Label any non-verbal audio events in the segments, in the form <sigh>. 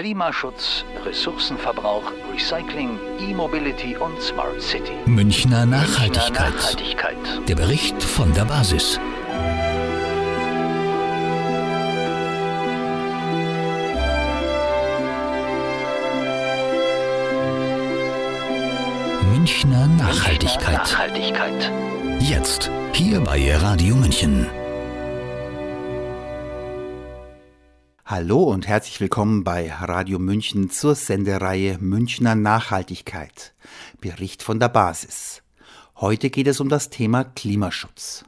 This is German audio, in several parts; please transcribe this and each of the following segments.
Klimaschutz, Ressourcenverbrauch, Recycling, E-Mobility und Smart City. Münchner Nachhaltigkeit. Münchner Nachhaltigkeit. Der Bericht von der Basis. Münchner Nachhaltigkeit. Nachhaltigkeit. Jetzt, hier bei Radio München. Hallo und herzlich willkommen bei Radio München zur Sendereihe Münchner Nachhaltigkeit. Bericht von der Basis. Heute geht es um das Thema Klimaschutz.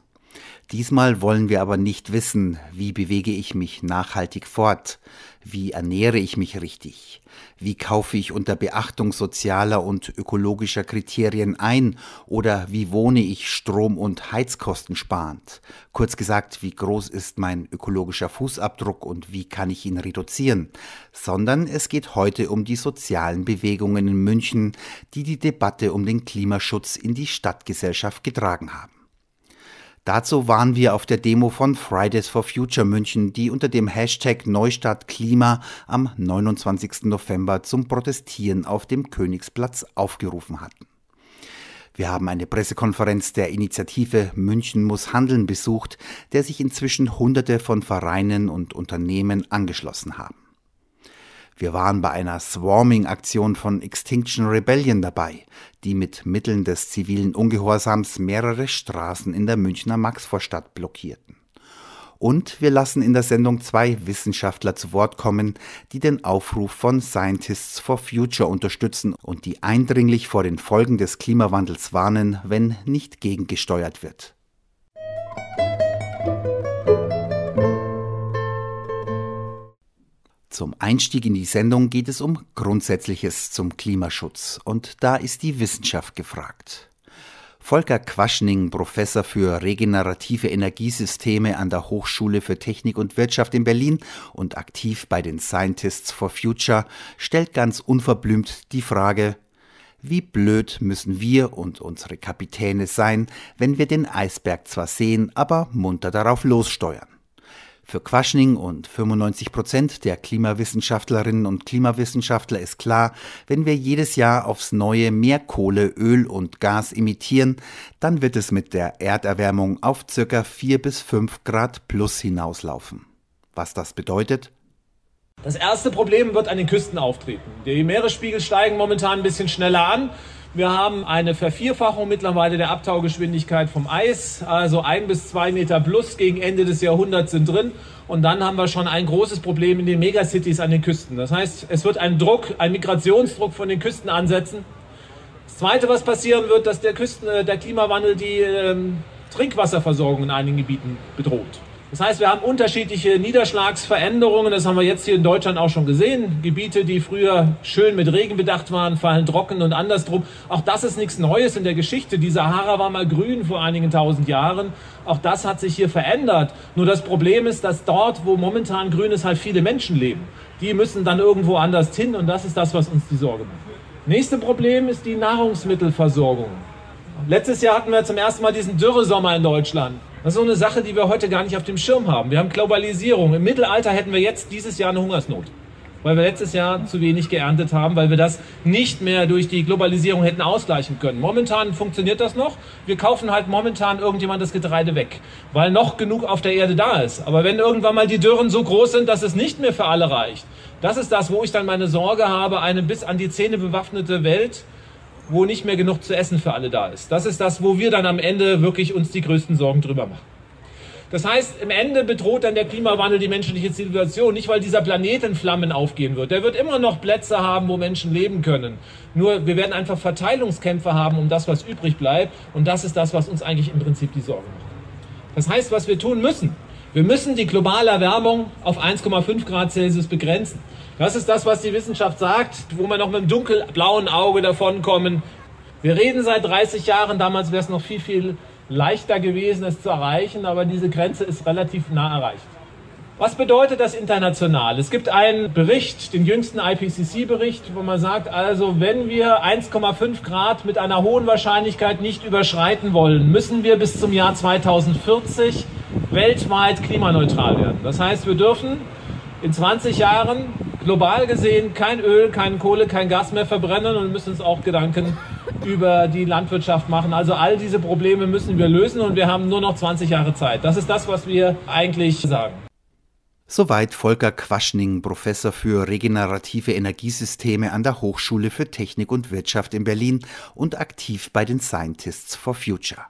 Diesmal wollen wir aber nicht wissen, wie bewege ich mich nachhaltig fort, wie ernähre ich mich richtig, wie kaufe ich unter Beachtung sozialer und ökologischer Kriterien ein oder wie wohne ich strom- und heizkostensparend. Kurz gesagt, wie groß ist mein ökologischer Fußabdruck und wie kann ich ihn reduzieren, sondern es geht heute um die sozialen Bewegungen in München, die die Debatte um den Klimaschutz in die Stadtgesellschaft getragen haben. Dazu waren wir auf der Demo von Fridays for Future München, die unter dem Hashtag Neustadt Klima am 29. November zum Protestieren auf dem Königsplatz aufgerufen hatten. Wir haben eine Pressekonferenz der Initiative München muss handeln besucht, der sich inzwischen Hunderte von Vereinen und Unternehmen angeschlossen haben. Wir waren bei einer Swarming-Aktion von Extinction Rebellion dabei, die mit Mitteln des zivilen Ungehorsams mehrere Straßen in der Münchner Maxvorstadt blockierten. Und wir lassen in der Sendung zwei Wissenschaftler zu Wort kommen, die den Aufruf von Scientists for Future unterstützen und die eindringlich vor den Folgen des Klimawandels warnen, wenn nicht gegengesteuert wird. Zum Einstieg in die Sendung geht es um Grundsätzliches zum Klimaschutz und da ist die Wissenschaft gefragt. Volker Quaschning, Professor für regenerative Energiesysteme an der Hochschule für Technik und Wirtschaft in Berlin und aktiv bei den Scientists for Future, stellt ganz unverblümt die Frage, wie blöd müssen wir und unsere Kapitäne sein, wenn wir den Eisberg zwar sehen, aber munter darauf lossteuern? Für Quaschning und 95 Prozent der Klimawissenschaftlerinnen und Klimawissenschaftler ist klar, wenn wir jedes Jahr aufs Neue mehr Kohle, Öl und Gas emittieren, dann wird es mit der Erderwärmung auf circa 4 bis 5 Grad plus hinauslaufen. Was das bedeutet? Das erste Problem wird an den Küsten auftreten. Die Meeresspiegel steigen momentan ein bisschen schneller an. Wir haben eine Vervierfachung mittlerweile der Abtaugeschwindigkeit vom Eis, also ein bis zwei Meter plus gegen Ende des Jahrhunderts sind drin. Und dann haben wir schon ein großes Problem in den Megacities an den Küsten. Das heißt, es wird ein Druck, ein Migrationsdruck von den Küsten ansetzen. Das Zweite, was passieren wird, dass der, Küsten, äh, der Klimawandel die ähm, Trinkwasserversorgung in einigen Gebieten bedroht. Das heißt, wir haben unterschiedliche Niederschlagsveränderungen. Das haben wir jetzt hier in Deutschland auch schon gesehen. Gebiete, die früher schön mit Regen bedacht waren, fallen trocken und andersrum. Auch das ist nichts Neues in der Geschichte. Die Sahara war mal grün vor einigen tausend Jahren. Auch das hat sich hier verändert. Nur das Problem ist, dass dort, wo momentan grün ist, halt viele Menschen leben. Die müssen dann irgendwo anders hin und das ist das, was uns die Sorge macht. Nächste Problem ist die Nahrungsmittelversorgung. Letztes Jahr hatten wir zum ersten Mal diesen Dürresommer in Deutschland. Das ist so eine Sache, die wir heute gar nicht auf dem Schirm haben. Wir haben Globalisierung. Im Mittelalter hätten wir jetzt dieses Jahr eine Hungersnot, weil wir letztes Jahr zu wenig geerntet haben, weil wir das nicht mehr durch die Globalisierung hätten ausgleichen können. Momentan funktioniert das noch. Wir kaufen halt momentan irgendjemand das Getreide weg, weil noch genug auf der Erde da ist. Aber wenn irgendwann mal die Dürren so groß sind, dass es nicht mehr für alle reicht, das ist das, wo ich dann meine Sorge habe, eine bis an die Zähne bewaffnete Welt, wo nicht mehr genug zu essen für alle da ist. Das ist das, wo wir dann am Ende wirklich uns die größten Sorgen drüber machen. Das heißt, im Ende bedroht dann der Klimawandel die menschliche Zivilisation, nicht weil dieser Planet in Flammen aufgehen wird. Der wird immer noch Plätze haben, wo Menschen leben können. Nur wir werden einfach Verteilungskämpfe haben um das, was übrig bleibt. Und das ist das, was uns eigentlich im Prinzip die Sorge macht. Das heißt, was wir tun müssen, wir müssen die globale Erwärmung auf 1,5 Grad Celsius begrenzen. Das ist das, was die Wissenschaft sagt, wo wir noch mit einem dunkelblauen Auge davonkommen. Wir reden seit 30 Jahren, damals wäre es noch viel, viel leichter gewesen, es zu erreichen, aber diese Grenze ist relativ nah erreicht. Was bedeutet das international? Es gibt einen Bericht, den jüngsten IPCC-Bericht, wo man sagt, also wenn wir 1,5 Grad mit einer hohen Wahrscheinlichkeit nicht überschreiten wollen, müssen wir bis zum Jahr 2040 weltweit klimaneutral werden. Das heißt, wir dürfen in 20 Jahren global gesehen kein Öl, kein Kohle, kein Gas mehr verbrennen und müssen uns auch Gedanken <laughs> über die Landwirtschaft machen. Also all diese Probleme müssen wir lösen und wir haben nur noch 20 Jahre Zeit. Das ist das, was wir eigentlich sagen. Soweit Volker Quaschning, Professor für regenerative Energiesysteme an der Hochschule für Technik und Wirtschaft in Berlin und aktiv bei den Scientists for Future.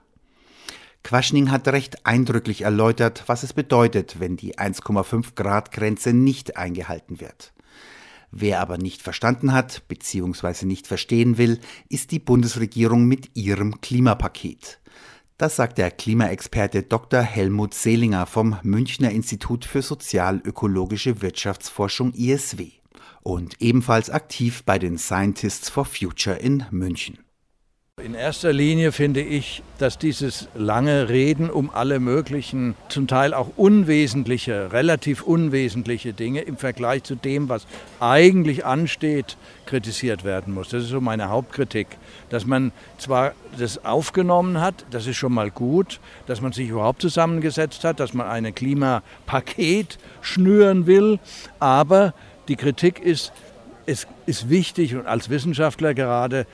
Quaschning hat recht eindrücklich erläutert, was es bedeutet, wenn die 1,5 Grad Grenze nicht eingehalten wird. Wer aber nicht verstanden hat bzw. nicht verstehen will, ist die Bundesregierung mit ihrem Klimapaket. Das sagt der Klimaexperte Dr. Helmut Seelinger vom Münchner Institut für sozial-ökologische Wirtschaftsforschung ISW und ebenfalls aktiv bei den Scientists for Future in München. In erster Linie finde ich, dass dieses lange Reden um alle möglichen, zum Teil auch unwesentliche, relativ unwesentliche Dinge im Vergleich zu dem, was eigentlich ansteht, kritisiert werden muss. Das ist so meine Hauptkritik. Dass man zwar das aufgenommen hat, das ist schon mal gut, dass man sich überhaupt zusammengesetzt hat, dass man ein Klimapaket schnüren will, aber die Kritik ist, es ist wichtig und als Wissenschaftler gerade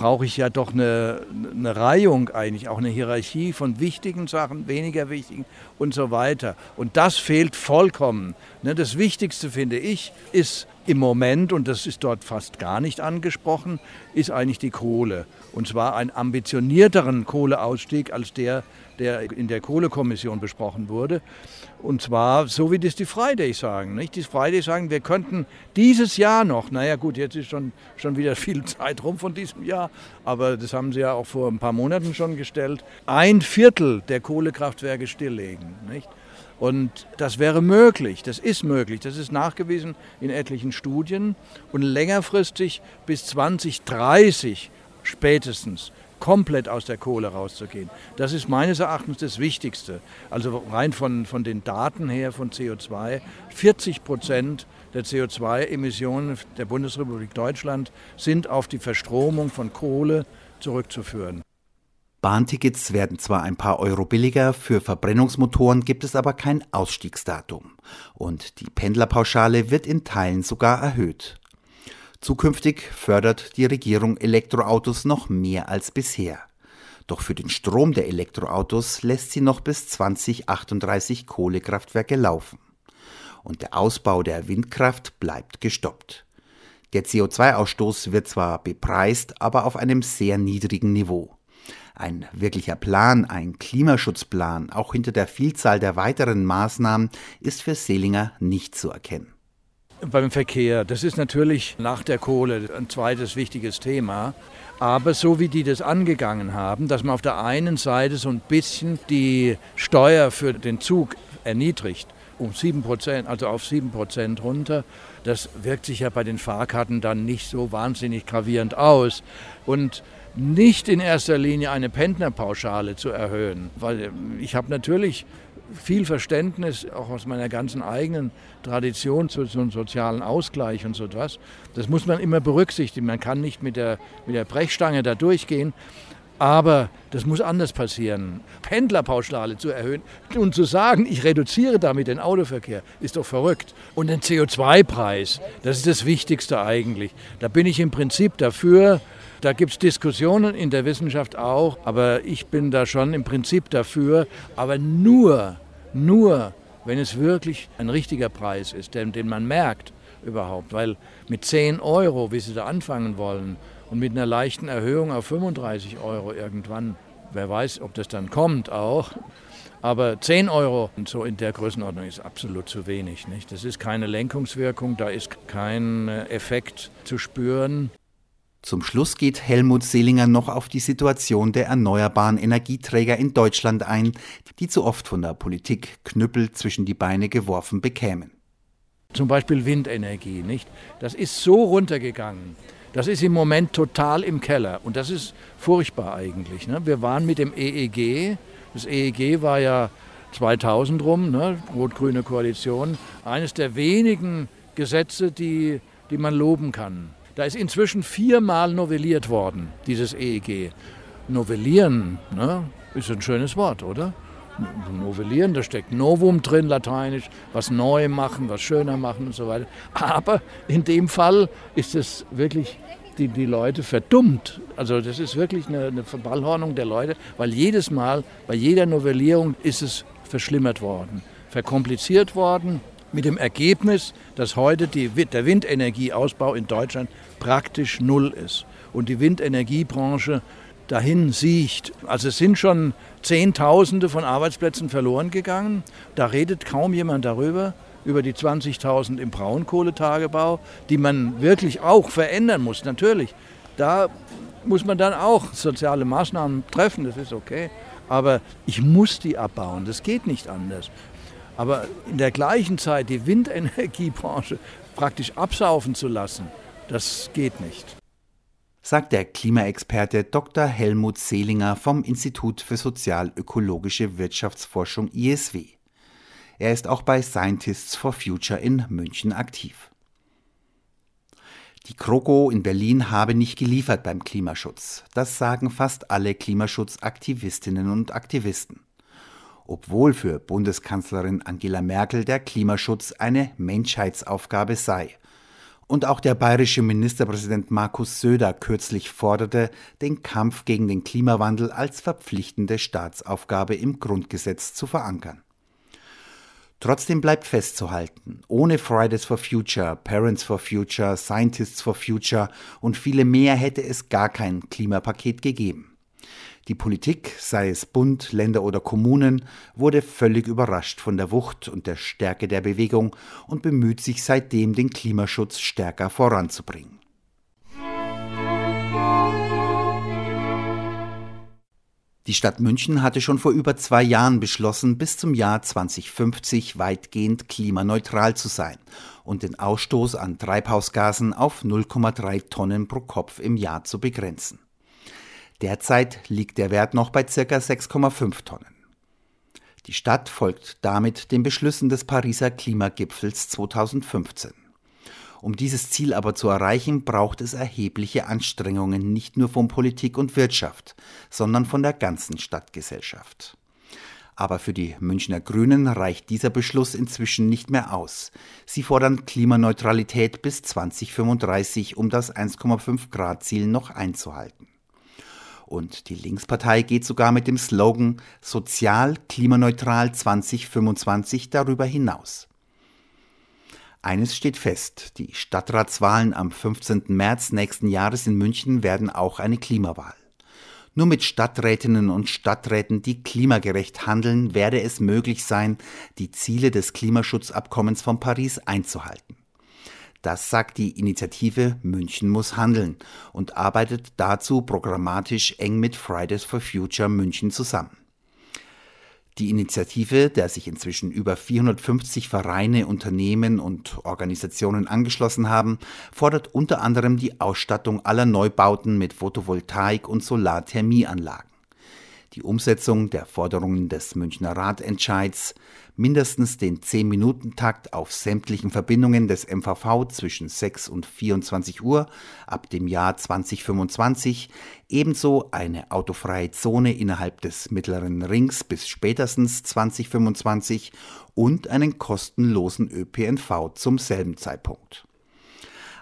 brauche ich ja doch eine, eine Reihung eigentlich, auch eine Hierarchie von wichtigen Sachen, weniger wichtigen und so weiter. Und das fehlt vollkommen. Ne, das Wichtigste, finde ich, ist im Moment, und das ist dort fast gar nicht angesprochen, ist eigentlich die Kohle. Und zwar einen ambitionierteren Kohleausstieg als der, der in der Kohlekommission besprochen wurde. Und zwar so wie das die Fridays sagen. Nicht? Die Fridays sagen, wir könnten dieses Jahr noch, naja gut, jetzt ist schon, schon wieder viel <laughs> Zeit rum von diesem Jahr, aber das haben sie ja auch vor ein paar Monaten schon gestellt, ein Viertel der Kohlekraftwerke stilllegen. Nicht? Und das wäre möglich, das ist möglich, das ist nachgewiesen in etlichen Studien. Und längerfristig bis 2030 spätestens komplett aus der Kohle rauszugehen. Das ist meines Erachtens das Wichtigste. Also rein von, von den Daten her von CO2, 40 Prozent der CO2-Emissionen der Bundesrepublik Deutschland sind auf die Verstromung von Kohle zurückzuführen. Bahntickets werden zwar ein paar Euro billiger, für Verbrennungsmotoren gibt es aber kein Ausstiegsdatum. Und die Pendlerpauschale wird in Teilen sogar erhöht. Zukünftig fördert die Regierung Elektroautos noch mehr als bisher. Doch für den Strom der Elektroautos lässt sie noch bis 2038 Kohlekraftwerke laufen. Und der Ausbau der Windkraft bleibt gestoppt. Der CO2-Ausstoß wird zwar bepreist, aber auf einem sehr niedrigen Niveau. Ein wirklicher Plan, ein Klimaschutzplan, auch hinter der Vielzahl der weiteren Maßnahmen, ist für Seelinger nicht zu erkennen. Beim Verkehr, das ist natürlich nach der Kohle ein zweites wichtiges Thema. Aber so wie die das angegangen haben, dass man auf der einen Seite so ein bisschen die Steuer für den Zug erniedrigt, um 7% also auf 7% runter, das wirkt sich ja bei den Fahrkarten dann nicht so wahnsinnig gravierend aus. Und nicht in erster Linie eine Pendlerpauschale zu erhöhen, weil ich habe natürlich viel Verständnis, auch aus meiner ganzen eigenen Tradition zu so einem sozialen Ausgleich und so etwas. Das muss man immer berücksichtigen. Man kann nicht mit der, mit der Brechstange da durchgehen. Aber das muss anders passieren. Pendlerpauschale zu erhöhen und zu sagen, ich reduziere damit den Autoverkehr, ist doch verrückt. Und den CO2-Preis, das ist das Wichtigste eigentlich. Da bin ich im Prinzip dafür, da gibt es Diskussionen in der Wissenschaft auch, aber ich bin da schon im Prinzip dafür, aber nur, nur, wenn es wirklich ein richtiger Preis ist, den, den man merkt überhaupt. Weil mit 10 Euro, wie Sie da anfangen wollen, und mit einer leichten Erhöhung auf 35 Euro irgendwann, wer weiß, ob das dann kommt auch, aber 10 Euro so in der Größenordnung ist absolut zu wenig. Nicht? Das ist keine Lenkungswirkung, da ist kein Effekt zu spüren. Zum Schluss geht Helmut Seelinger noch auf die Situation der erneuerbaren Energieträger in Deutschland ein, die zu oft von der Politik Knüppel zwischen die Beine geworfen bekämen. Zum Beispiel Windenergie, nicht? Das ist so runtergegangen. Das ist im Moment total im Keller und das ist furchtbar eigentlich. Ne? Wir waren mit dem EEG, das EEG war ja 2000 rum, ne? rot-grüne Koalition, eines der wenigen Gesetze, die, die man loben kann. Da ist inzwischen viermal novelliert worden, dieses EEG. Novellieren ne, ist ein schönes Wort, oder? novellieren, da steckt Novum drin, lateinisch, was neu machen, was schöner machen und so weiter. Aber in dem Fall ist es wirklich die, die Leute verdummt. Also das ist wirklich eine, eine Verballhornung der Leute, weil jedes Mal, bei jeder Novellierung ist es verschlimmert worden, verkompliziert worden, mit dem Ergebnis, dass heute die, der Windenergieausbau in Deutschland praktisch null ist und die Windenergiebranche dahin siecht. Also es sind schon Zehntausende von Arbeitsplätzen verloren gegangen. Da redet kaum jemand darüber, über die 20.000 im Braunkohletagebau, die man wirklich auch verändern muss, natürlich. Da muss man dann auch soziale Maßnahmen treffen, das ist okay. Aber ich muss die abbauen, das geht nicht anders. Aber in der gleichen Zeit die Windenergiebranche praktisch absaufen zu lassen, das geht nicht sagt der Klimaexperte Dr. Helmut Seelinger vom Institut für sozial-ökologische Wirtschaftsforschung ISW. Er ist auch bei Scientists for Future in München aktiv. Die Kroko in Berlin habe nicht geliefert beim Klimaschutz. Das sagen fast alle Klimaschutzaktivistinnen und Aktivisten. Obwohl für Bundeskanzlerin Angela Merkel der Klimaschutz eine Menschheitsaufgabe sei und auch der bayerische Ministerpräsident Markus Söder kürzlich forderte, den Kampf gegen den Klimawandel als verpflichtende Staatsaufgabe im Grundgesetz zu verankern. Trotzdem bleibt festzuhalten, ohne Fridays for Future, Parents for Future, Scientists for Future und viele mehr hätte es gar kein Klimapaket gegeben. Die Politik, sei es Bund, Länder oder Kommunen, wurde völlig überrascht von der Wucht und der Stärke der Bewegung und bemüht sich seitdem, den Klimaschutz stärker voranzubringen. Die Stadt München hatte schon vor über zwei Jahren beschlossen, bis zum Jahr 2050 weitgehend klimaneutral zu sein und den Ausstoß an Treibhausgasen auf 0,3 Tonnen pro Kopf im Jahr zu begrenzen. Derzeit liegt der Wert noch bei ca. 6,5 Tonnen. Die Stadt folgt damit den Beschlüssen des Pariser Klimagipfels 2015. Um dieses Ziel aber zu erreichen, braucht es erhebliche Anstrengungen nicht nur von Politik und Wirtschaft, sondern von der ganzen Stadtgesellschaft. Aber für die Münchner Grünen reicht dieser Beschluss inzwischen nicht mehr aus. Sie fordern Klimaneutralität bis 2035, um das 1,5 Grad Ziel noch einzuhalten. Und die Linkspartei geht sogar mit dem Slogan Sozial klimaneutral 2025 darüber hinaus. Eines steht fest, die Stadtratswahlen am 15. März nächsten Jahres in München werden auch eine Klimawahl. Nur mit Stadträtinnen und Stadträten, die klimagerecht handeln, werde es möglich sein, die Ziele des Klimaschutzabkommens von Paris einzuhalten. Das sagt die Initiative München muss handeln und arbeitet dazu programmatisch eng mit Fridays for Future München zusammen. Die Initiative, der sich inzwischen über 450 Vereine, Unternehmen und Organisationen angeschlossen haben, fordert unter anderem die Ausstattung aller Neubauten mit Photovoltaik- und Solarthermieanlagen die Umsetzung der Forderungen des Münchner Ratentscheids, mindestens den 10-Minuten-Takt auf sämtlichen Verbindungen des MVV zwischen 6 und 24 Uhr ab dem Jahr 2025, ebenso eine autofreie Zone innerhalb des mittleren Rings bis spätestens 2025 und einen kostenlosen ÖPNV zum selben Zeitpunkt.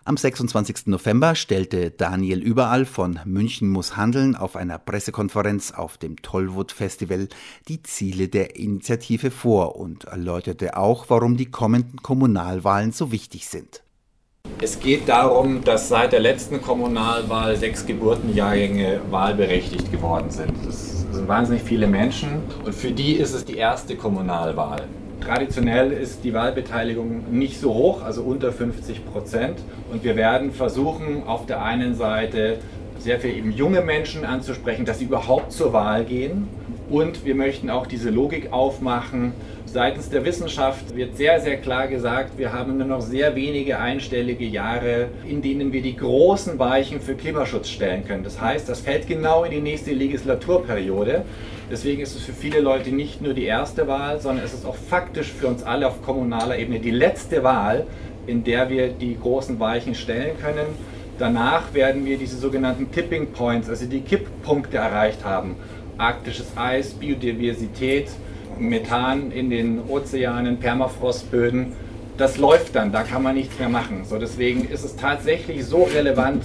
Am 26. November stellte Daniel Überall von München muss handeln auf einer Pressekonferenz auf dem Tollwood Festival die Ziele der Initiative vor und erläuterte auch, warum die kommenden Kommunalwahlen so wichtig sind. Es geht darum, dass seit der letzten Kommunalwahl sechs Geburtenjahrgänge wahlberechtigt geworden sind. Das sind wahnsinnig viele Menschen und für die ist es die erste Kommunalwahl. Traditionell ist die Wahlbeteiligung nicht so hoch, also unter 50 Prozent. Und wir werden versuchen, auf der einen Seite sehr viel eben junge Menschen anzusprechen, dass sie überhaupt zur Wahl gehen. Und wir möchten auch diese Logik aufmachen. Seitens der Wissenschaft wird sehr, sehr klar gesagt, wir haben nur noch sehr wenige einstellige Jahre, in denen wir die großen Weichen für Klimaschutz stellen können. Das heißt, das fällt genau in die nächste Legislaturperiode. Deswegen ist es für viele Leute nicht nur die erste Wahl, sondern es ist auch faktisch für uns alle auf kommunaler Ebene die letzte Wahl, in der wir die großen Weichen stellen können. Danach werden wir diese sogenannten Tipping Points, also die Kipppunkte erreicht haben. Arktisches Eis, Biodiversität, Methan in den Ozeanen, Permafrostböden. Das läuft dann, da kann man nichts mehr machen. So, deswegen ist es tatsächlich so relevant,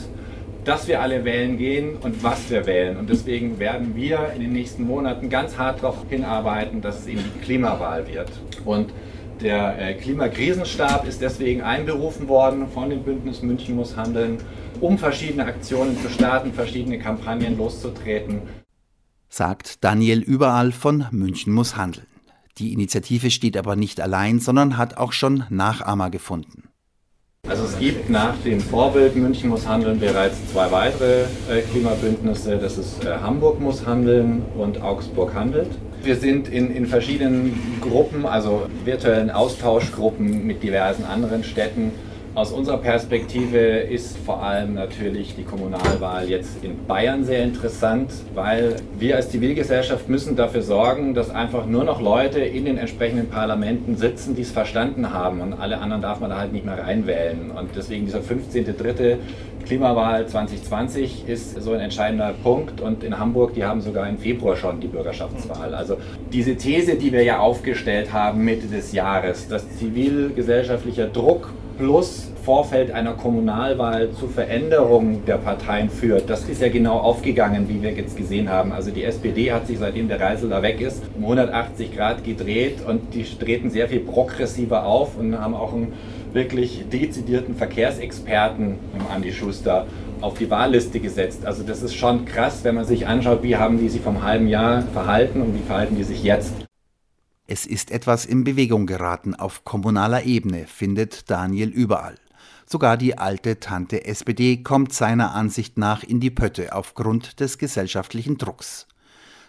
dass wir alle wählen gehen und was wir wählen. Und deswegen werden wir in den nächsten Monaten ganz hart darauf hinarbeiten, dass es eben die Klimawahl wird. Und der äh, Klimakrisenstab ist deswegen einberufen worden von dem Bündnis München muss handeln, um verschiedene Aktionen zu starten, verschiedene Kampagnen loszutreten. Sagt Daniel Überall von München muss handeln. Die Initiative steht aber nicht allein, sondern hat auch schon Nachahmer gefunden. Also es gibt nach dem Vorbild München muss handeln bereits zwei weitere äh, Klimabündnisse. Das ist äh, Hamburg muss handeln und Augsburg handelt. Wir sind in, in verschiedenen Gruppen, also virtuellen Austauschgruppen mit diversen anderen Städten aus unserer Perspektive ist vor allem natürlich die Kommunalwahl jetzt in Bayern sehr interessant, weil wir als Zivilgesellschaft müssen dafür sorgen, dass einfach nur noch Leute in den entsprechenden Parlamenten sitzen, die es verstanden haben und alle anderen darf man da halt nicht mehr reinwählen. Und deswegen dieser 15.3. Klimawahl 2020 ist so ein entscheidender Punkt und in Hamburg, die haben sogar im Februar schon die Bürgerschaftswahl. Also diese These, die wir ja aufgestellt haben Mitte des Jahres, dass zivilgesellschaftlicher Druck plus Vorfeld einer Kommunalwahl zu Veränderungen der Parteien führt. Das ist ja genau aufgegangen, wie wir jetzt gesehen haben. Also die SPD hat sich, seitdem der Reisel da weg ist, um 180 Grad gedreht und die treten sehr viel progressiver auf und haben auch einen wirklich dezidierten Verkehrsexperten, Andi Schuster, auf die Wahlliste gesetzt. Also das ist schon krass, wenn man sich anschaut, wie haben die sich vom halben Jahr verhalten und wie verhalten die sich jetzt. Es ist etwas in Bewegung geraten auf kommunaler Ebene, findet Daniel überall. Sogar die alte Tante SPD kommt seiner Ansicht nach in die Pötte aufgrund des gesellschaftlichen Drucks.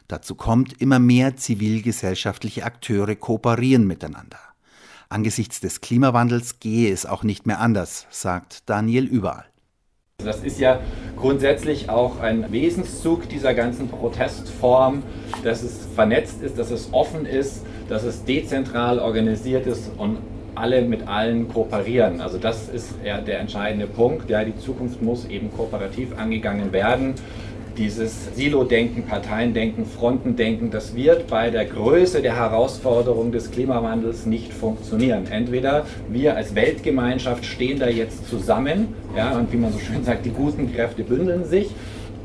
Dazu kommt, immer mehr zivilgesellschaftliche Akteure kooperieren miteinander. Angesichts des Klimawandels gehe es auch nicht mehr anders, sagt Daniel überall. Das ist ja grundsätzlich auch ein Wesenszug dieser ganzen Protestform, dass es vernetzt ist, dass es offen ist, dass es dezentral organisiert ist und alle mit allen kooperieren. Also das ist ja der entscheidende Punkt. Ja, die Zukunft muss eben kooperativ angegangen werden. Dieses Silo-Denken, Parteiendenken, Frontendenken, das wird bei der Größe der Herausforderung des Klimawandels nicht funktionieren. Entweder wir als Weltgemeinschaft stehen da jetzt zusammen, ja, und wie man so schön sagt, die guten Kräfte bündeln sich,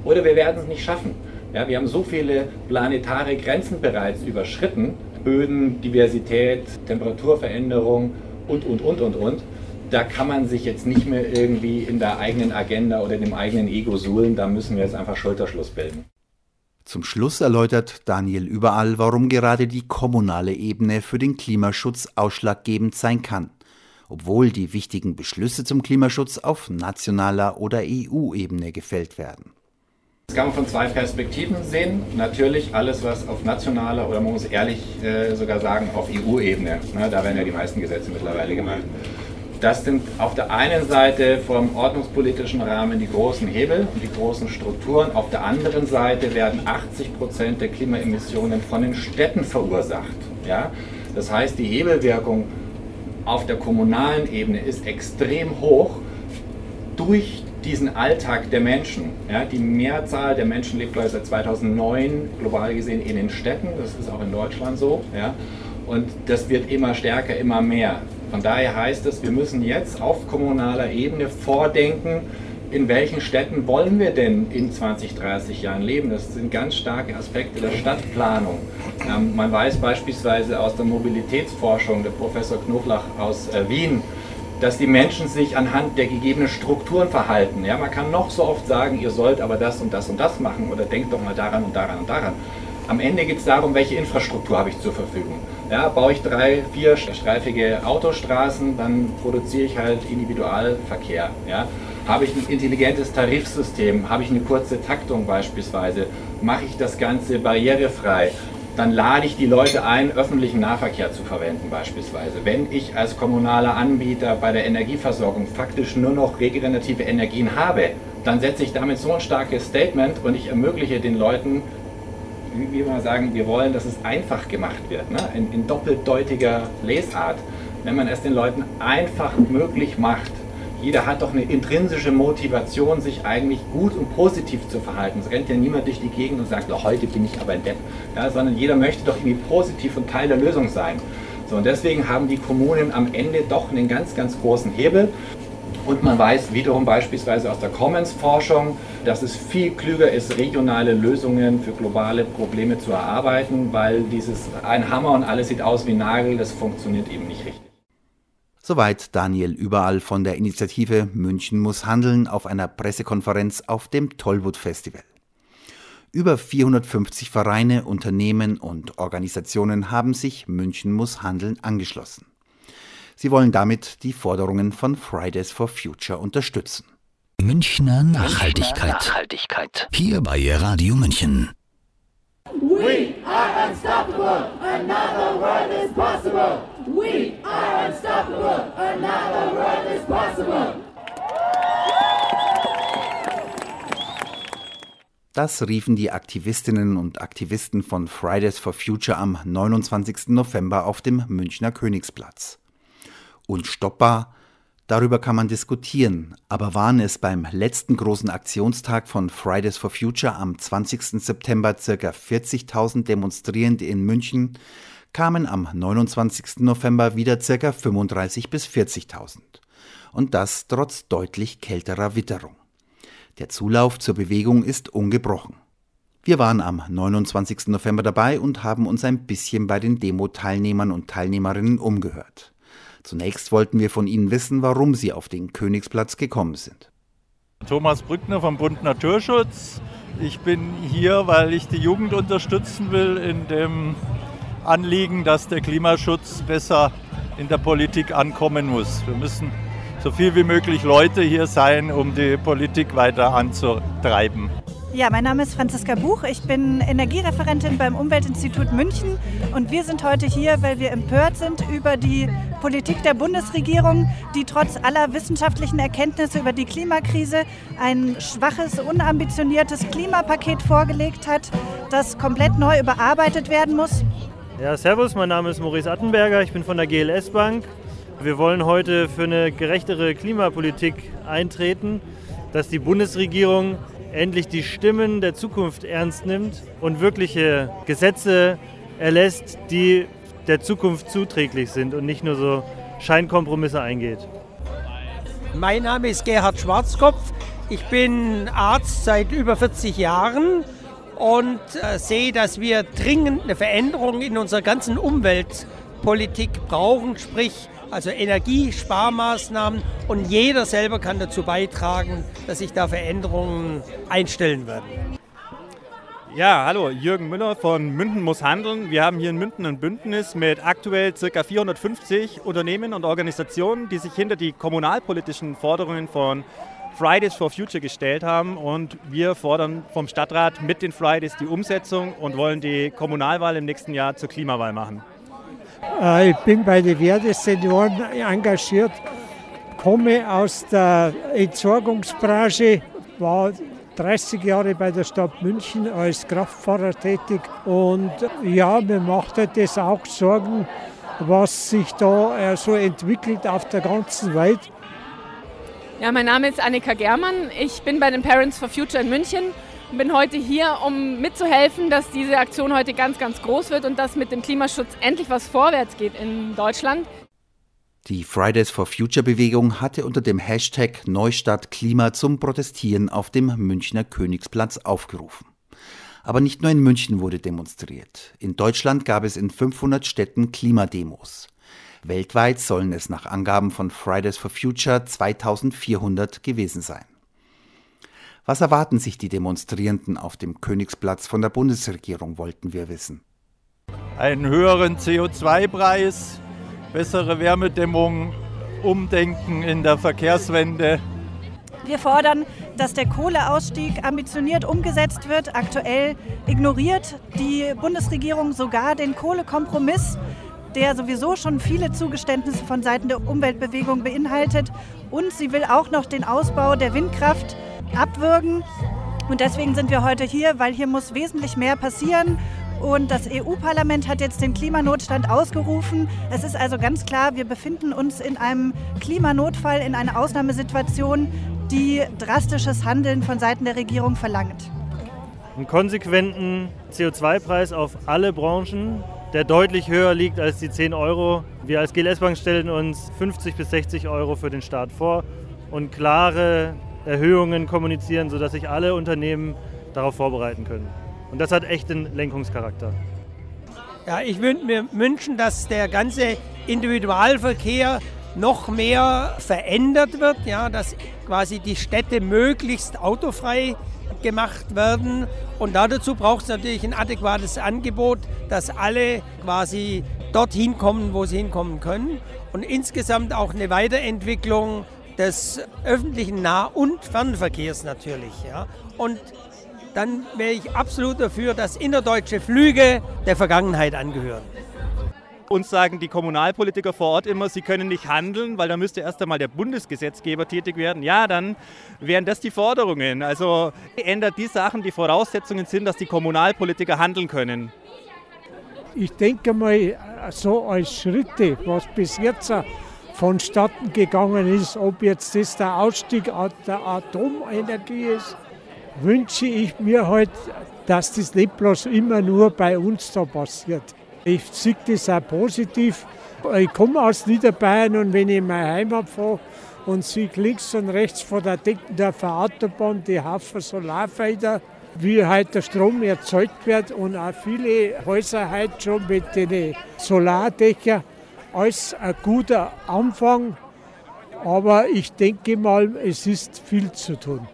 oder wir werden es nicht schaffen. Ja, wir haben so viele planetare Grenzen bereits überschritten, Böden, Diversität, Temperaturveränderung und, und, und, und, und. Da kann man sich jetzt nicht mehr irgendwie in der eigenen Agenda oder dem eigenen Ego suhlen. Da müssen wir jetzt einfach Schulterschluss bilden. Zum Schluss erläutert Daniel überall, warum gerade die kommunale Ebene für den Klimaschutz ausschlaggebend sein kann, obwohl die wichtigen Beschlüsse zum Klimaschutz auf nationaler oder EU-Ebene gefällt werden. Das kann man von zwei Perspektiven sehen. Natürlich alles, was auf nationaler oder man muss ehrlich äh, sogar sagen, auf EU-Ebene. Ne, da werden ja die meisten Gesetze mittlerweile gemacht. Das sind auf der einen Seite vom ordnungspolitischen Rahmen die großen Hebel und die großen Strukturen. Auf der anderen Seite werden 80 Prozent der Klimaemissionen von den Städten verursacht. Ja? Das heißt, die Hebelwirkung auf der kommunalen Ebene ist extrem hoch durch diesen Alltag der Menschen. Ja, die Mehrzahl der Menschen lebt seit 2009 global gesehen in den Städten, das ist auch in Deutschland so. Ja, und das wird immer stärker, immer mehr. Von daher heißt es, wir müssen jetzt auf kommunaler Ebene vordenken, in welchen Städten wollen wir denn in 20, 30 Jahren leben? Das sind ganz starke Aspekte der Stadtplanung. Ähm, man weiß beispielsweise aus der Mobilitätsforschung, der Professor Knoflach aus äh, Wien, dass die Menschen sich anhand der gegebenen Strukturen verhalten. Ja, man kann noch so oft sagen, ihr sollt aber das und das und das machen oder denkt doch mal daran und daran und daran. Am Ende geht es darum, welche Infrastruktur habe ich zur Verfügung. Ja, baue ich drei, vier streifige Autostraßen, dann produziere ich halt Individualverkehr. Ja. Habe ich ein intelligentes Tarifsystem, habe ich eine kurze Taktung beispielsweise, mache ich das Ganze barrierefrei, dann lade ich die Leute ein, öffentlichen Nahverkehr zu verwenden beispielsweise. Wenn ich als kommunaler Anbieter bei der Energieversorgung faktisch nur noch regenerative Energien habe, dann setze ich damit so ein starkes Statement und ich ermögliche den Leuten, wie wir sagen, wir wollen, dass es einfach gemacht wird, ne? in, in doppeldeutiger Lesart. Wenn man es den Leuten einfach möglich macht, Jeder hat doch eine intrinsische Motivation, sich eigentlich gut und positiv zu verhalten. Es rennt ja niemand durch die Gegend und sagt, oh, heute bin ich aber ein Depp. Ja, sondern jeder möchte doch irgendwie positiv und Teil der Lösung sein. So, und deswegen haben die Kommunen am Ende doch einen ganz, ganz großen Hebel. Und man weiß wiederum beispielsweise aus der Commons-Forschung, dass es viel klüger ist, regionale Lösungen für globale Probleme zu erarbeiten, weil dieses ein Hammer und alles sieht aus wie Nagel, das funktioniert eben nicht richtig. Soweit Daniel Überall von der Initiative München muss handeln auf einer Pressekonferenz auf dem Tollwood Festival. Über 450 Vereine, Unternehmen und Organisationen haben sich München muss handeln angeschlossen. Sie wollen damit die Forderungen von Fridays for Future unterstützen. Münchner Nachhaltigkeit. Münchner Nachhaltigkeit. Hier bei Radio München. We are unstoppable. Another world is possible. We are unstoppable. Another world is possible. Das riefen die Aktivistinnen und Aktivisten von Fridays for Future am 29. November auf dem Münchner Königsplatz. Unstoppbar, darüber kann man diskutieren, aber waren es beim letzten großen Aktionstag von Fridays for Future am 20. September ca. 40.000 Demonstrierende in München, kamen am 29. November wieder ca. 35.000 bis 40.000. Und das trotz deutlich kälterer Witterung. Der Zulauf zur Bewegung ist ungebrochen. Wir waren am 29. November dabei und haben uns ein bisschen bei den Demo-Teilnehmern und Teilnehmerinnen umgehört. Zunächst wollten wir von ihnen wissen, warum sie auf den Königsplatz gekommen sind. Thomas Brückner vom Bund Naturschutz. Ich bin hier, weil ich die Jugend unterstützen will in dem Anliegen, dass der Klimaschutz besser in der Politik ankommen muss. Wir müssen so viel wie möglich Leute hier sein, um die Politik weiter anzutreiben. Ja, mein Name ist Franziska Buch. Ich bin Energiereferentin beim Umweltinstitut München und wir sind heute hier, weil wir empört sind über die Politik der Bundesregierung, die trotz aller wissenschaftlichen Erkenntnisse über die Klimakrise ein schwaches, unambitioniertes Klimapaket vorgelegt hat, das komplett neu überarbeitet werden muss. Ja, servus, mein Name ist Maurice Attenberger, ich bin von der GLS Bank. Wir wollen heute für eine gerechtere Klimapolitik eintreten, dass die Bundesregierung endlich die Stimmen der Zukunft ernst nimmt und wirkliche Gesetze erlässt, die der Zukunft zuträglich sind und nicht nur so Scheinkompromisse eingeht. Mein Name ist Gerhard Schwarzkopf. Ich bin Arzt seit über 40 Jahren und äh, sehe, dass wir dringend eine Veränderung in unserer ganzen Umweltpolitik brauchen, sprich also Energiesparmaßnahmen und jeder selber kann dazu beitragen, dass sich da Veränderungen einstellen werden. Ja, hallo, Jürgen Müller von Münden muss handeln. Wir haben hier in Münden ein Bündnis mit aktuell ca. 450 Unternehmen und Organisationen, die sich hinter die kommunalpolitischen Forderungen von Fridays for Future gestellt haben. Und wir fordern vom Stadtrat mit den Fridays die Umsetzung und wollen die Kommunalwahl im nächsten Jahr zur Klimawahl machen. Äh, ich bin bei den Werdesenioren engagiert, komme aus der Entsorgungsbranche, war 30 Jahre bei der Stadt München als Kraftfahrer tätig und ja, mir macht das auch Sorgen, was sich da äh, so entwickelt auf der ganzen Welt. Ja, mein Name ist Annika Germann. Ich bin bei den Parents for Future in München und bin heute hier, um mitzuhelfen, dass diese Aktion heute ganz, ganz groß wird und dass mit dem Klimaschutz endlich was vorwärts geht in Deutschland. Die Fridays for Future Bewegung hatte unter dem Hashtag Neustadt Klima zum Protestieren auf dem Münchner Königsplatz aufgerufen. Aber nicht nur in München wurde demonstriert. In Deutschland gab es in 500 Städten Klimademos. Weltweit sollen es nach Angaben von Fridays for Future 2400 gewesen sein. Was erwarten sich die Demonstrierenden auf dem Königsplatz von der Bundesregierung, wollten wir wissen. Einen höheren CO2-Preis, bessere Wärmedämmung, Umdenken in der Verkehrswende. Wir fordern, dass der Kohleausstieg ambitioniert umgesetzt wird. Aktuell ignoriert die Bundesregierung sogar den Kohlekompromiss, der sowieso schon viele Zugeständnisse von Seiten der Umweltbewegung beinhaltet. Und sie will auch noch den Ausbau der Windkraft abwürgen. Und deswegen sind wir heute hier, weil hier muss wesentlich mehr passieren. und das EU-Parlament hat jetzt den Klimanotstand ausgerufen. Es ist also ganz klar, wir befinden uns in einem Klimanotfall, in einer Ausnahmesituation, die drastisches Handeln von Seiten der Regierung verlangt. Einen konsequenten CO2-Preis auf alle Branchen, der deutlich höher liegt als die 10 Euro. Wir als GLS Bank stellen uns 50 bis 60 Euro für den Staat vor und klare Erhöhungen kommunizieren, sodass sich alle Unternehmen darauf vorbereiten können. Und das hat echt einen Lenkungscharakter. Ja, ich würde mir wünschen, dass der ganze Individualverkehr noch mehr verändert wird, ja, dass quasi die Städte möglichst autofrei gemacht werden. Und dazu braucht es natürlich ein adäquates Angebot, dass alle quasi dorthin kommen, wo sie hinkommen können. Und insgesamt auch eine Weiterentwicklung des öffentlichen Nah- und Fernverkehrs natürlich. Ja. Und dann wäre ich absolut dafür, dass innerdeutsche Flüge der Vergangenheit angehören. Uns sagen die Kommunalpolitiker vor Ort immer, sie können nicht handeln, weil da müsste erst einmal der Bundesgesetzgeber tätig werden. Ja, dann wären das die Forderungen. Also ändert die Sachen, die Voraussetzungen sind, dass die Kommunalpolitiker handeln können. Ich denke mal, so als Schritte, was bis jetzt vonstatten gegangen ist, ob jetzt das der Ausstieg aus der Atomenergie ist, wünsche ich mir halt, dass das nicht bloß immer nur bei uns da passiert. Ich sehe das auch positiv. Ich komme aus Niederbayern und wenn ich in meine Heimat fahre und sehe links und rechts von der Deckendorfer Autobahn die Haufen Solarfelder, wie halt der Strom erzeugt wird und auch viele Häuser heute schon mit den Solardächern. Alles ein guter Anfang, aber ich denke mal, es ist viel zu tun.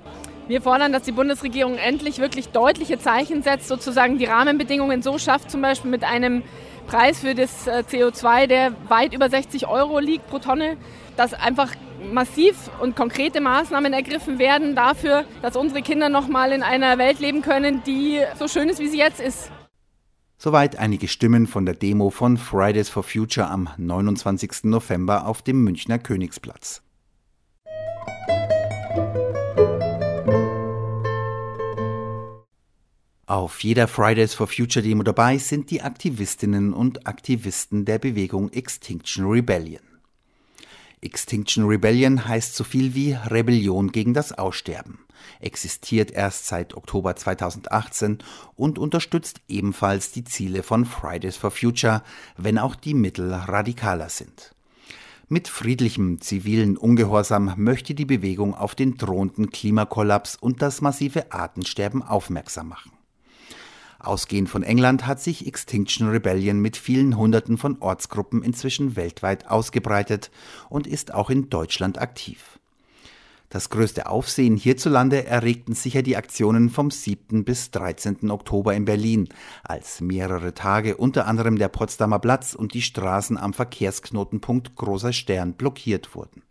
Wir fordern, dass die Bundesregierung endlich wirklich deutliche Zeichen setzt, sozusagen die Rahmenbedingungen so schafft, zum Beispiel mit einem Preis für das äh, CO2, der weit über 60 Euro liegt pro Tonne, dass einfach massiv und konkrete Maßnahmen ergriffen werden dafür, dass unsere Kinder noch mal in einer Welt leben können, die so schön ist, wie sie jetzt ist. Soweit einige Stimmen von der Demo von Fridays for Future am 29. November auf dem Münchner Königsplatz. Auf jeder Fridays for Future Demo dabei sind die Aktivistinnen und Aktivisten der Bewegung Extinction Rebellion. Extinction Rebellion heißt so viel wie Rebellion gegen das Aussterben, existiert erst seit Oktober 2018 und unterstützt ebenfalls die Ziele von Fridays for Future, wenn auch die Mittel radikaler sind. Mit friedlichem zivilen Ungehorsam möchte die Bewegung auf den drohenden Klimakollaps und das massive Artensterben aufmerksam machen. Ausgehend von England hat sich Extinction Rebellion mit vielen Hunderten von Ortsgruppen inzwischen weltweit ausgebreitet und ist auch in Deutschland aktiv. Das größte Aufsehen hierzulande erregten sicher die Aktionen vom 7. bis 13. Oktober in Berlin, als mehrere Tage unter anderem der Potsdamer Platz und die Straßen am Verkehrsknotenpunkt Großer Stern blockiert wurden.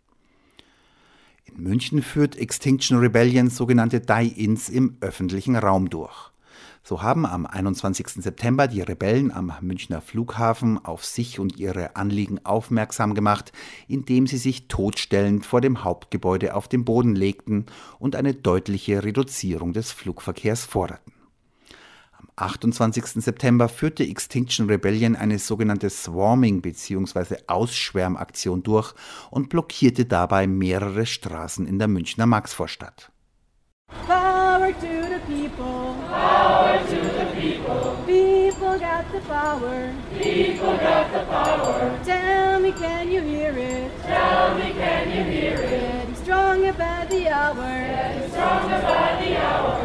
In München führt Extinction Rebellion sogenannte Die-Ins im öffentlichen Raum durch. So haben am 21. September die Rebellen am Münchner Flughafen auf sich und ihre Anliegen aufmerksam gemacht, indem sie sich totstellend vor dem Hauptgebäude auf den Boden legten und eine deutliche Reduzierung des Flugverkehrs forderten. Am 28. September führte Extinction Rebellion eine sogenannte Swarming bzw. Ausschwärmaktion durch und blockierte dabei mehrere Straßen in der Münchner Maxvorstadt. People. Power to the people. People got the power. People got the power. Tell me, can you hear it? Tell me, can you hear it? Getting stronger by the hour. Getting stronger by the hour.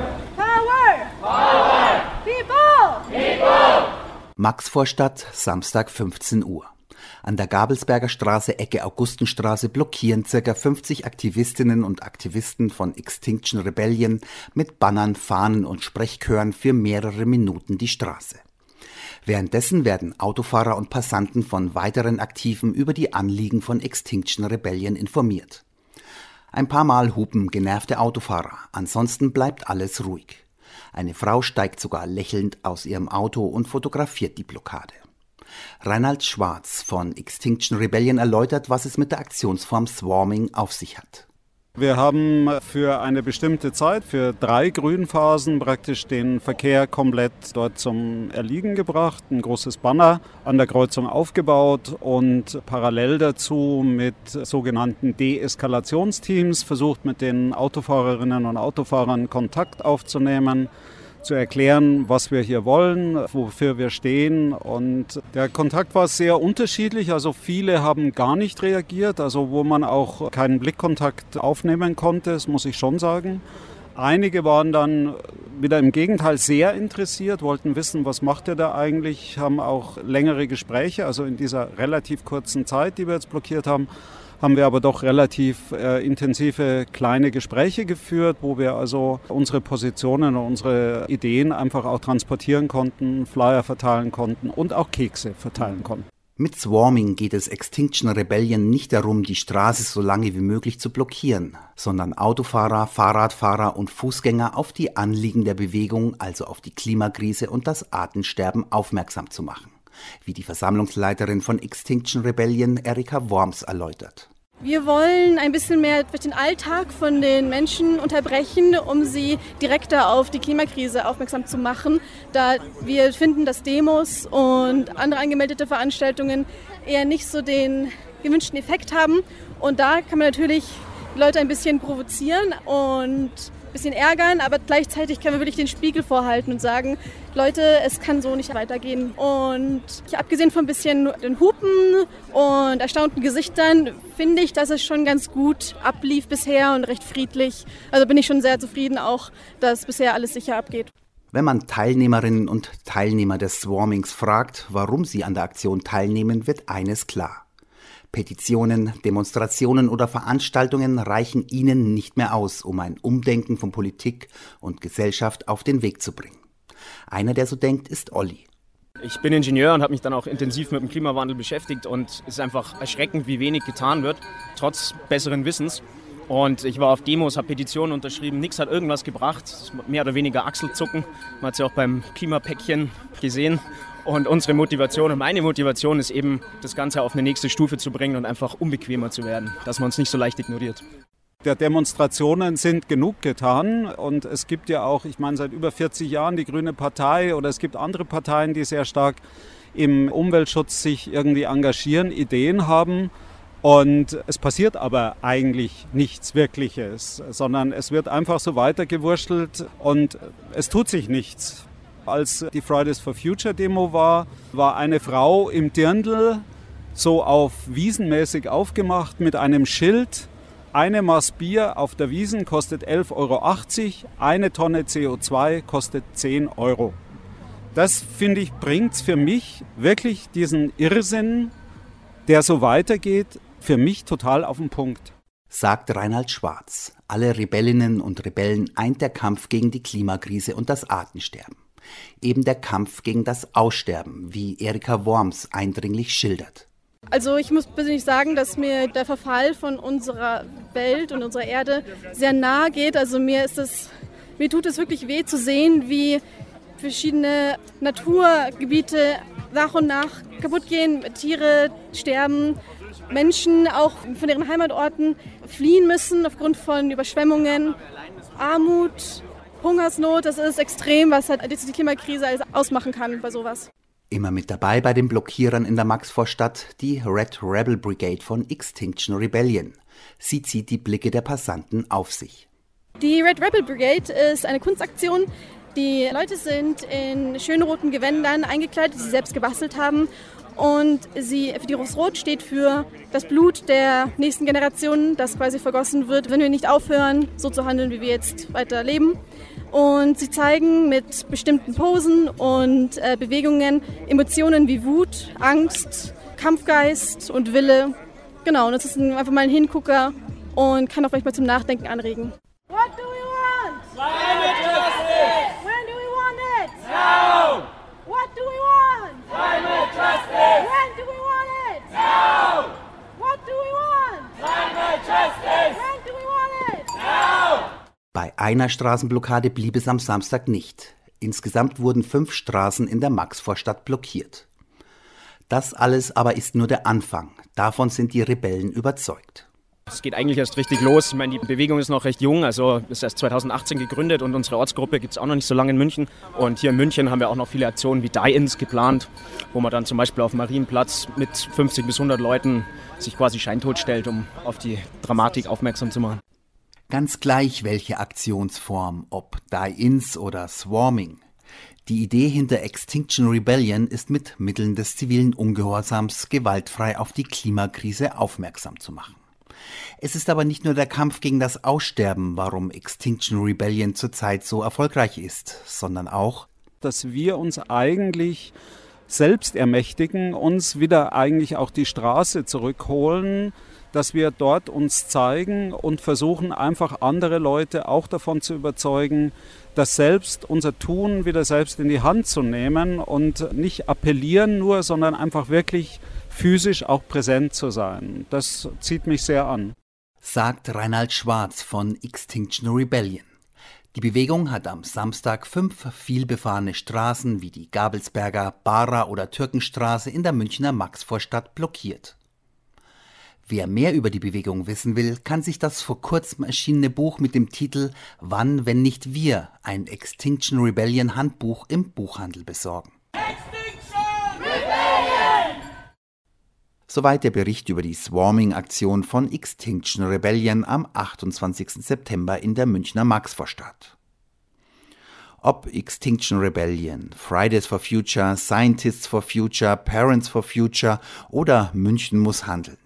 Power. Power. People. People. Maxvorstadt, Samstag 15 Uhr. An der Gabelsberger Straße, Ecke Augustenstraße blockieren ca. 50 Aktivistinnen und Aktivisten von Extinction Rebellion mit Bannern, Fahnen und Sprechchören für mehrere Minuten die Straße. Währenddessen werden Autofahrer und Passanten von weiteren Aktiven über die Anliegen von Extinction Rebellion informiert. Ein paar Mal hupen genervte Autofahrer, ansonsten bleibt alles ruhig. Eine Frau steigt sogar lächelnd aus ihrem Auto und fotografiert die Blockade. Reinhard Schwarz von Extinction Rebellion erläutert, was es mit der Aktionsform Swarming auf sich hat. Wir haben für eine bestimmte Zeit, für drei Grünphasen, praktisch den Verkehr komplett dort zum Erliegen gebracht. Ein großes Banner an der Kreuzung aufgebaut und parallel dazu mit sogenannten Deeskalationsteams versucht, mit den Autofahrerinnen und Autofahrern Kontakt aufzunehmen zu erklären, was wir hier wollen, wofür wir stehen. Und der Kontakt war sehr unterschiedlich. Also viele haben gar nicht reagiert, also wo man auch keinen Blickkontakt aufnehmen konnte, das muss ich schon sagen. Einige waren dann wieder im Gegenteil sehr interessiert, wollten wissen, was macht er da eigentlich, haben auch längere Gespräche, also in dieser relativ kurzen Zeit, die wir jetzt blockiert haben, haben wir aber doch relativ äh, intensive kleine Gespräche geführt, wo wir also unsere Positionen und unsere Ideen einfach auch transportieren konnten, Flyer verteilen konnten und auch Kekse verteilen konnten. Mit Swarming geht es Extinction Rebellion nicht darum, die Straße so lange wie möglich zu blockieren, sondern Autofahrer, Fahrradfahrer und Fußgänger auf die Anliegen der Bewegung, also auf die Klimakrise und das Artensterben aufmerksam zu machen, wie die Versammlungsleiterin von Extinction Rebellion Erika Worms erläutert. Wir wollen ein bisschen mehr den Alltag von den Menschen unterbrechen, um sie direkter auf die Klimakrise aufmerksam zu machen, da wir finden, dass Demos und andere angemeldete Veranstaltungen eher nicht so den gewünschten Effekt haben. Und da kann man natürlich Leute ein bisschen provozieren und bisschen ärgern, aber gleichzeitig können wir wirklich den Spiegel vorhalten und sagen, Leute, es kann so nicht weitergehen. Und abgesehen von ein bisschen den Hupen und erstaunten Gesichtern, finde ich, dass es schon ganz gut ablief bisher und recht friedlich. Also bin ich schon sehr zufrieden auch, dass bisher alles sicher abgeht. Wenn man Teilnehmerinnen und Teilnehmer des Swarmings fragt, warum sie an der Aktion teilnehmen, wird eines klar. Petitionen, Demonstrationen oder Veranstaltungen reichen ihnen nicht mehr aus, um ein Umdenken von Politik und Gesellschaft auf den Weg zu bringen. Einer, der so denkt, ist Olli. Ich bin Ingenieur und habe mich dann auch intensiv mit dem Klimawandel beschäftigt und es ist einfach erschreckend, wie wenig getan wird, trotz besseren Wissens. Und ich war auf Demos, habe Petitionen unterschrieben, nichts hat irgendwas gebracht, mehr oder weniger Achselzucken. Man hat es ja auch beim Klimapäckchen gesehen. Und unsere Motivation und meine Motivation ist eben, das Ganze auf eine nächste Stufe zu bringen und einfach unbequemer zu werden, dass man es nicht so leicht ignoriert. Der Demonstrationen sind genug getan und es gibt ja auch, ich meine, seit über 40 Jahren die Grüne Partei oder es gibt andere Parteien, die sehr stark im Umweltschutz sich irgendwie engagieren, Ideen haben. Und es passiert aber eigentlich nichts Wirkliches, sondern es wird einfach so weitergewurschtelt und es tut sich nichts. Als die Fridays for Future Demo war, war eine Frau im Dirndl so auf Wiesenmäßig aufgemacht mit einem Schild. Eine Maß Bier auf der Wiesen kostet 11,80 Euro, eine Tonne CO2 kostet 10 Euro. Das, finde ich, bringt für mich wirklich diesen Irrsinn, der so weitergeht, für mich total auf den Punkt. Sagt Reinhard Schwarz. Alle Rebellinnen und Rebellen eint der Kampf gegen die Klimakrise und das Artensterben eben der Kampf gegen das Aussterben, wie Erika Worms eindringlich schildert. Also ich muss persönlich sagen, dass mir der Verfall von unserer Welt und unserer Erde sehr nahe geht. Also mir ist es, mir tut es wirklich weh zu sehen, wie verschiedene Naturgebiete nach und nach kaputt gehen, Tiere sterben, Menschen auch von ihren Heimatorten fliehen müssen aufgrund von Überschwemmungen, Armut, Hungersnot, das ist extrem, was halt die Klimakrise ausmachen kann bei sowas. Immer mit dabei bei den Blockierern in der Maxvorstadt die Red Rebel Brigade von Extinction Rebellion. Sie zieht die Blicke der Passanten auf sich. Die Red Rebel Brigade ist eine Kunstaktion. Die Leute sind in schönen roten Gewändern eingekleidet, die sie selbst gebastelt haben. Und sie, für die Rot steht für das Blut der nächsten Generationen, das quasi vergossen wird, wenn wir nicht aufhören, so zu handeln, wie wir jetzt weiter leben. Und sie zeigen mit bestimmten Posen und äh, Bewegungen Emotionen wie Wut, Angst, Kampfgeist und Wille. Genau, und das ist ein, einfach mal ein Hingucker und kann auch vielleicht mal zum Nachdenken anregen. Bei einer Straßenblockade blieb es am Samstag nicht. Insgesamt wurden fünf Straßen in der Maxvorstadt blockiert. Das alles aber ist nur der Anfang. Davon sind die Rebellen überzeugt. Es geht eigentlich erst richtig los. Ich meine, die Bewegung ist noch recht jung, also ist erst 2018 gegründet und unsere Ortsgruppe gibt es auch noch nicht so lange in München. Und hier in München haben wir auch noch viele Aktionen wie Die-Ins geplant, wo man dann zum Beispiel auf Marienplatz mit 50 bis 100 Leuten sich quasi scheintot stellt, um auf die Dramatik aufmerksam zu machen. Ganz gleich welche Aktionsform, ob Die-Ins oder Swarming. Die Idee hinter Extinction Rebellion ist mit Mitteln des zivilen Ungehorsams gewaltfrei auf die Klimakrise aufmerksam zu machen. Es ist aber nicht nur der Kampf gegen das Aussterben, warum Extinction Rebellion zurzeit so erfolgreich ist, sondern auch, dass wir uns eigentlich selbst ermächtigen, uns wieder eigentlich auch die Straße zurückholen, dass wir dort uns zeigen und versuchen einfach andere Leute auch davon zu überzeugen, das selbst, unser Tun wieder selbst in die Hand zu nehmen und nicht appellieren nur, sondern einfach wirklich physisch auch präsent zu sein. Das zieht mich sehr an. Sagt Reinhard Schwarz von Extinction Rebellion. Die Bewegung hat am Samstag fünf vielbefahrene Straßen wie die Gabelsberger, Bara oder Türkenstraße in der Münchner Maxvorstadt blockiert. Wer mehr über die Bewegung wissen will, kann sich das vor kurzem erschienene Buch mit dem Titel Wann, wenn nicht wir, ein Extinction Rebellion Handbuch im Buchhandel besorgen. Soweit der Bericht über die Swarming-Aktion von Extinction Rebellion am 28. September in der Münchner Maxvorstadt. Ob Extinction Rebellion, Fridays for Future, Scientists for Future, Parents for Future oder München muss handeln.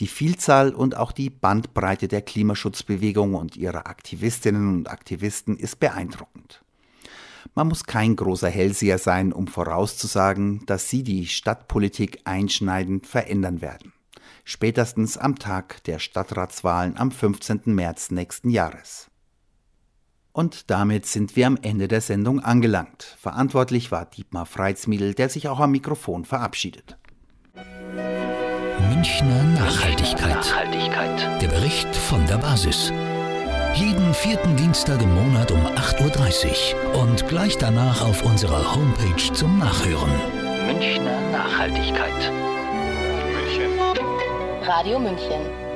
Die Vielzahl und auch die Bandbreite der Klimaschutzbewegung und ihrer Aktivistinnen und Aktivisten ist beeindruckend. Man muss kein großer Hellseher sein, um vorauszusagen, dass sie die Stadtpolitik einschneidend verändern werden. Spätestens am Tag der Stadtratswahlen am 15. März nächsten Jahres. Und damit sind wir am Ende der Sendung angelangt. Verantwortlich war Dietmar Freitsmiedl, der sich auch am Mikrofon verabschiedet. Münchner Nachhaltigkeit. Nachhaltigkeit. Der Bericht von der Basis. Jeden vierten Dienstag im Monat um 8.30 Uhr und gleich danach auf unserer Homepage zum Nachhören. Münchner Nachhaltigkeit. München. Radio München.